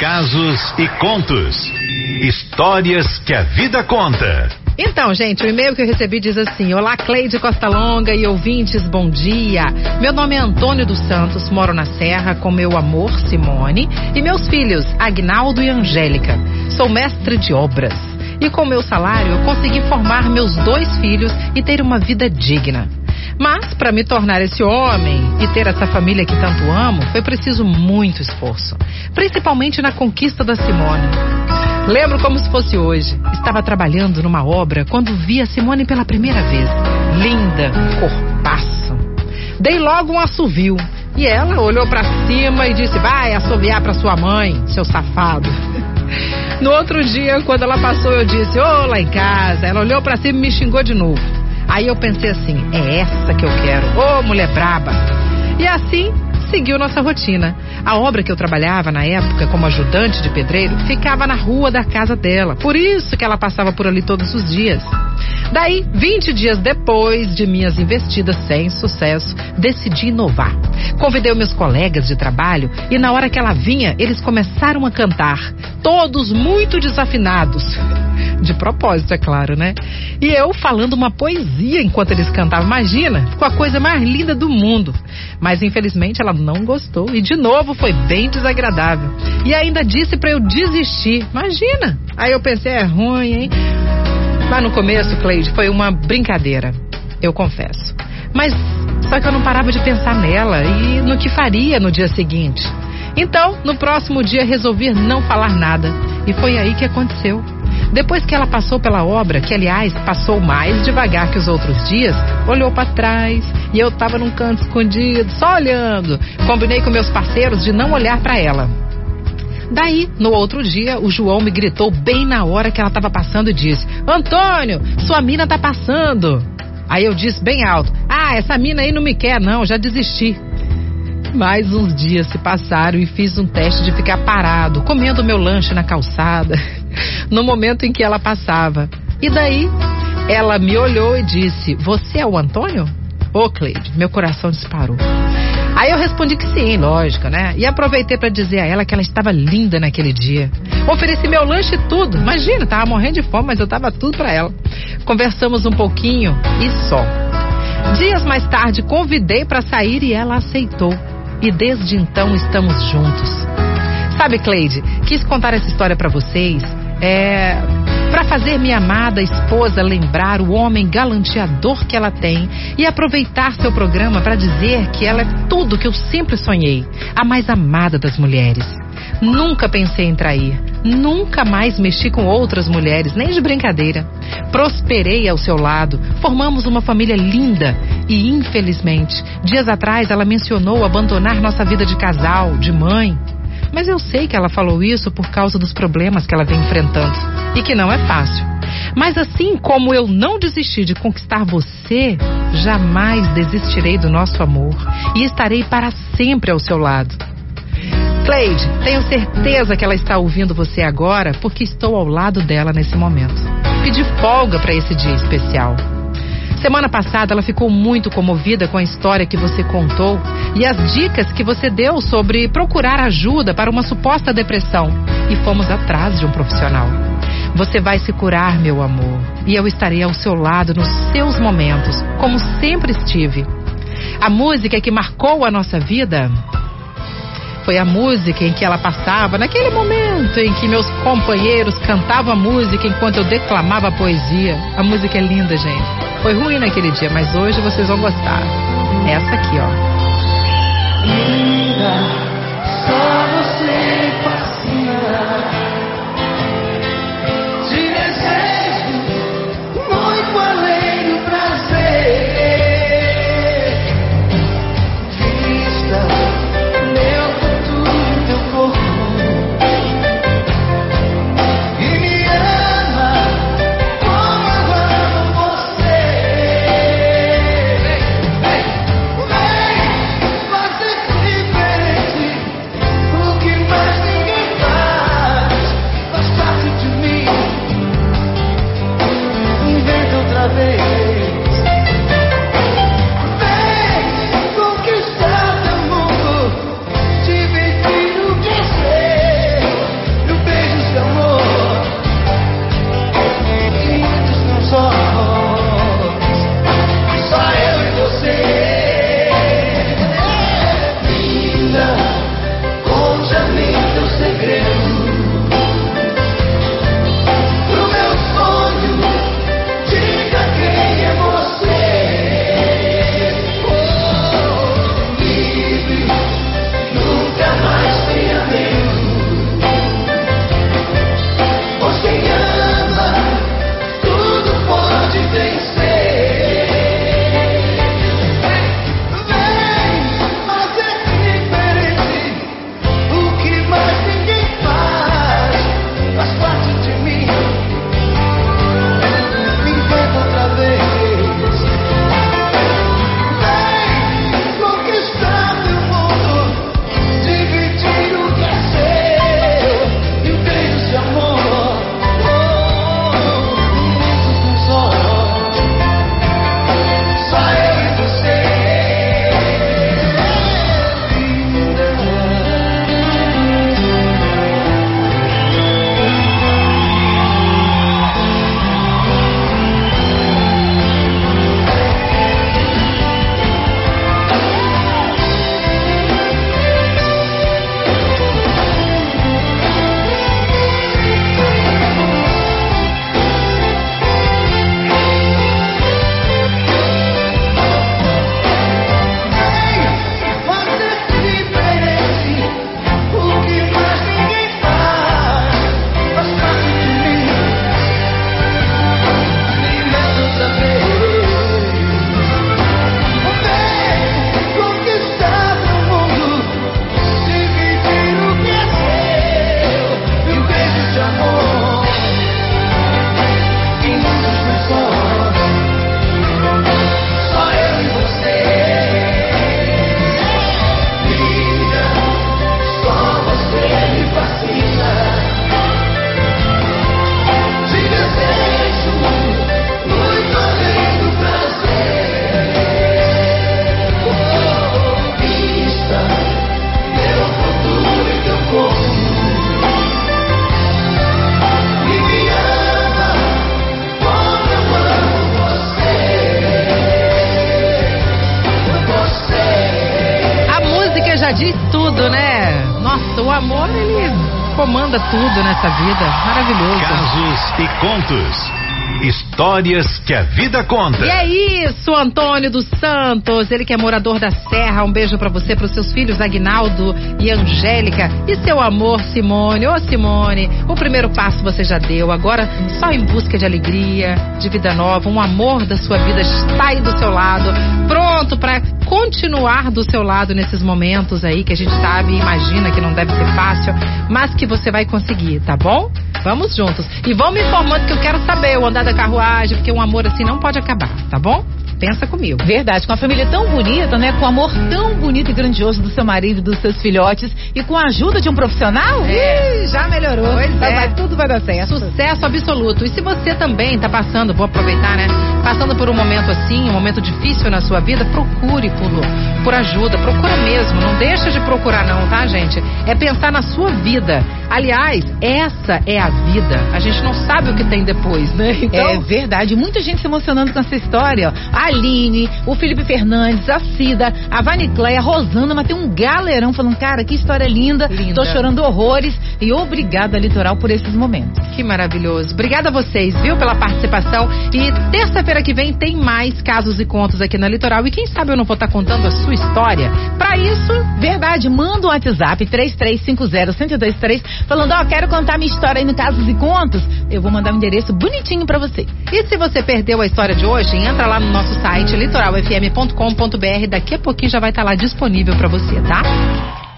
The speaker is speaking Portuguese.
casos e contos. Histórias que a vida conta. Então, gente, o e-mail que eu recebi diz assim: Olá, Cleide Costa Longa e ouvintes, bom dia. Meu nome é Antônio dos Santos, moro na Serra com meu amor Simone e meus filhos, Agnaldo e Angélica. Sou mestre de obras. E com meu salário, eu consegui formar meus dois filhos e ter uma vida digna. Mas, para me tornar esse homem e ter essa família que tanto amo, foi preciso muito esforço. Principalmente na conquista da Simone. Lembro como se fosse hoje. Estava trabalhando numa obra quando vi a Simone pela primeira vez. Linda, corpaço. Dei logo um assovio. E ela olhou para cima e disse: Vai assoviar para sua mãe, seu safado. No outro dia, quando ela passou, eu disse: Ô, oh, lá em casa. Ela olhou para cima e me xingou de novo. Aí eu pensei assim: é essa que eu quero. Ô, oh, mulher braba. E assim seguiu nossa rotina. A obra que eu trabalhava na época como ajudante de pedreiro ficava na rua da casa dela. Por isso que ela passava por ali todos os dias. Daí, 20 dias depois de minhas investidas sem sucesso, decidi inovar. Convidei meus colegas de trabalho e na hora que ela vinha, eles começaram a cantar, todos muito desafinados. De propósito, é claro, né? E eu falando uma poesia enquanto eles cantavam. Imagina, ficou a coisa mais linda do mundo. Mas infelizmente ela não gostou e de novo foi bem desagradável. E ainda disse para eu desistir. Imagina! Aí eu pensei, é ruim, hein? Lá no começo, Cleide, foi uma brincadeira, eu confesso. Mas só que eu não parava de pensar nela e no que faria no dia seguinte. Então, no próximo dia, resolvi não falar nada. E foi aí que aconteceu. Depois que ela passou pela obra, que aliás passou mais devagar que os outros dias, olhou para trás e eu estava num canto escondido, só olhando. Combinei com meus parceiros de não olhar para ela. Daí, no outro dia, o João me gritou bem na hora que ela estava passando e disse: Antônio, sua mina tá passando. Aí eu disse bem alto: Ah, essa mina aí não me quer, não, já desisti. Mais uns dias se passaram e fiz um teste de ficar parado, comendo meu lanche na calçada, no momento em que ela passava. E daí, ela me olhou e disse: Você é o Antônio? Ô, Cleide, meu coração disparou. Aí eu respondi que sim, lógico, né? E aproveitei para dizer a ela que ela estava linda naquele dia. Ofereci meu lanche e tudo. Imagina, tava morrendo de fome, mas eu tava tudo para ela. Conversamos um pouquinho e só. Dias mais tarde convidei para sair e ela aceitou. E desde então estamos juntos. Sabe, Cleide, quis contar essa história para vocês é, para fazer minha amada esposa lembrar o homem galanteador que ela tem e aproveitar seu programa para dizer que ela é tudo que eu sempre sonhei, a mais amada das mulheres. Nunca pensei em trair, nunca mais mexi com outras mulheres, nem de brincadeira. Prosperei ao seu lado, formamos uma família linda e, infelizmente, dias atrás ela mencionou abandonar nossa vida de casal, de mãe. Mas eu sei que ela falou isso por causa dos problemas que ela vem enfrentando e que não é fácil. Mas assim como eu não desisti de conquistar você, jamais desistirei do nosso amor e estarei para sempre ao seu lado. Cleide, tenho certeza que ela está ouvindo você agora porque estou ao lado dela nesse momento. Pedi folga para esse dia especial. Semana passada ela ficou muito comovida com a história que você contou e as dicas que você deu sobre procurar ajuda para uma suposta depressão. E fomos atrás de um profissional. Você vai se curar, meu amor, e eu estarei ao seu lado nos seus momentos, como sempre estive. A música que marcou a nossa vida foi a música em que ela passava, naquele momento em que meus companheiros cantavam a música enquanto eu declamava a poesia. A música é linda, gente. Foi ruim naquele dia, mas hoje vocês vão gostar. Essa aqui, ó. Linda, só você fascina. Pra de tudo, né? Nossa, o amor, ele comanda tudo nessa vida. Maravilhoso. Casos e contos. Histórias que a vida conta. E é isso, Antônio dos Santos, ele que é morador da Serra. Um beijo para você, para os seus filhos Agnaldo e Angélica e seu amor Simone. Ô Simone, o primeiro passo você já deu, agora só em busca de alegria, de vida nova, um amor da sua vida está aí do seu lado, pronto para continuar do seu lado nesses momentos aí que a gente sabe e imagina que não deve ser fácil, mas que você vai conseguir, tá bom? Vamos juntos. E vão me informando que eu quero saber o andar da carruagem, porque um amor assim não pode acabar, tá bom? Pensa comigo. Verdade, com a família tão bonita, né? Com o amor tão bonito e grandioso do seu marido e dos seus filhotes e com a ajuda de um profissional, É. ih, já melhorou. Pois é. vai- tudo vai dar certo. Sucesso absoluto. E se você também está passando, vou aproveitar, né? Passando por um momento assim, um momento difícil na sua vida, procure por, por ajuda. Procura mesmo. Não deixa de procurar, não, tá, gente? É pensar na sua vida. Aliás, essa é a vida. A gente não sabe o que tem depois, né? Então, É verdade, muita gente se emocionando com essa história. A Aline, o Felipe Fernandes, a Cida, a Vanicléia, a Rosana, mas tem um galerão falando, cara, que história linda. Linda. Tô chorando horrores e obrigada, Litoral, por esses momentos. Que maravilhoso. Obrigada a vocês, viu, pela participação. E terça-feira que vem tem mais casos e contos aqui na Litoral. E quem sabe eu não vou estar contando a sua história. Para isso, Verdade, manda um WhatsApp 3350-1023 falando, ó, quero contar minha história aí no Casos e Contos. Eu vou mandar um endereço bonitinho pra você. E se você perdeu a história de hoje, entra lá no nosso site litoralfm.com.br. Daqui a pouquinho já vai estar lá disponível para você, tá?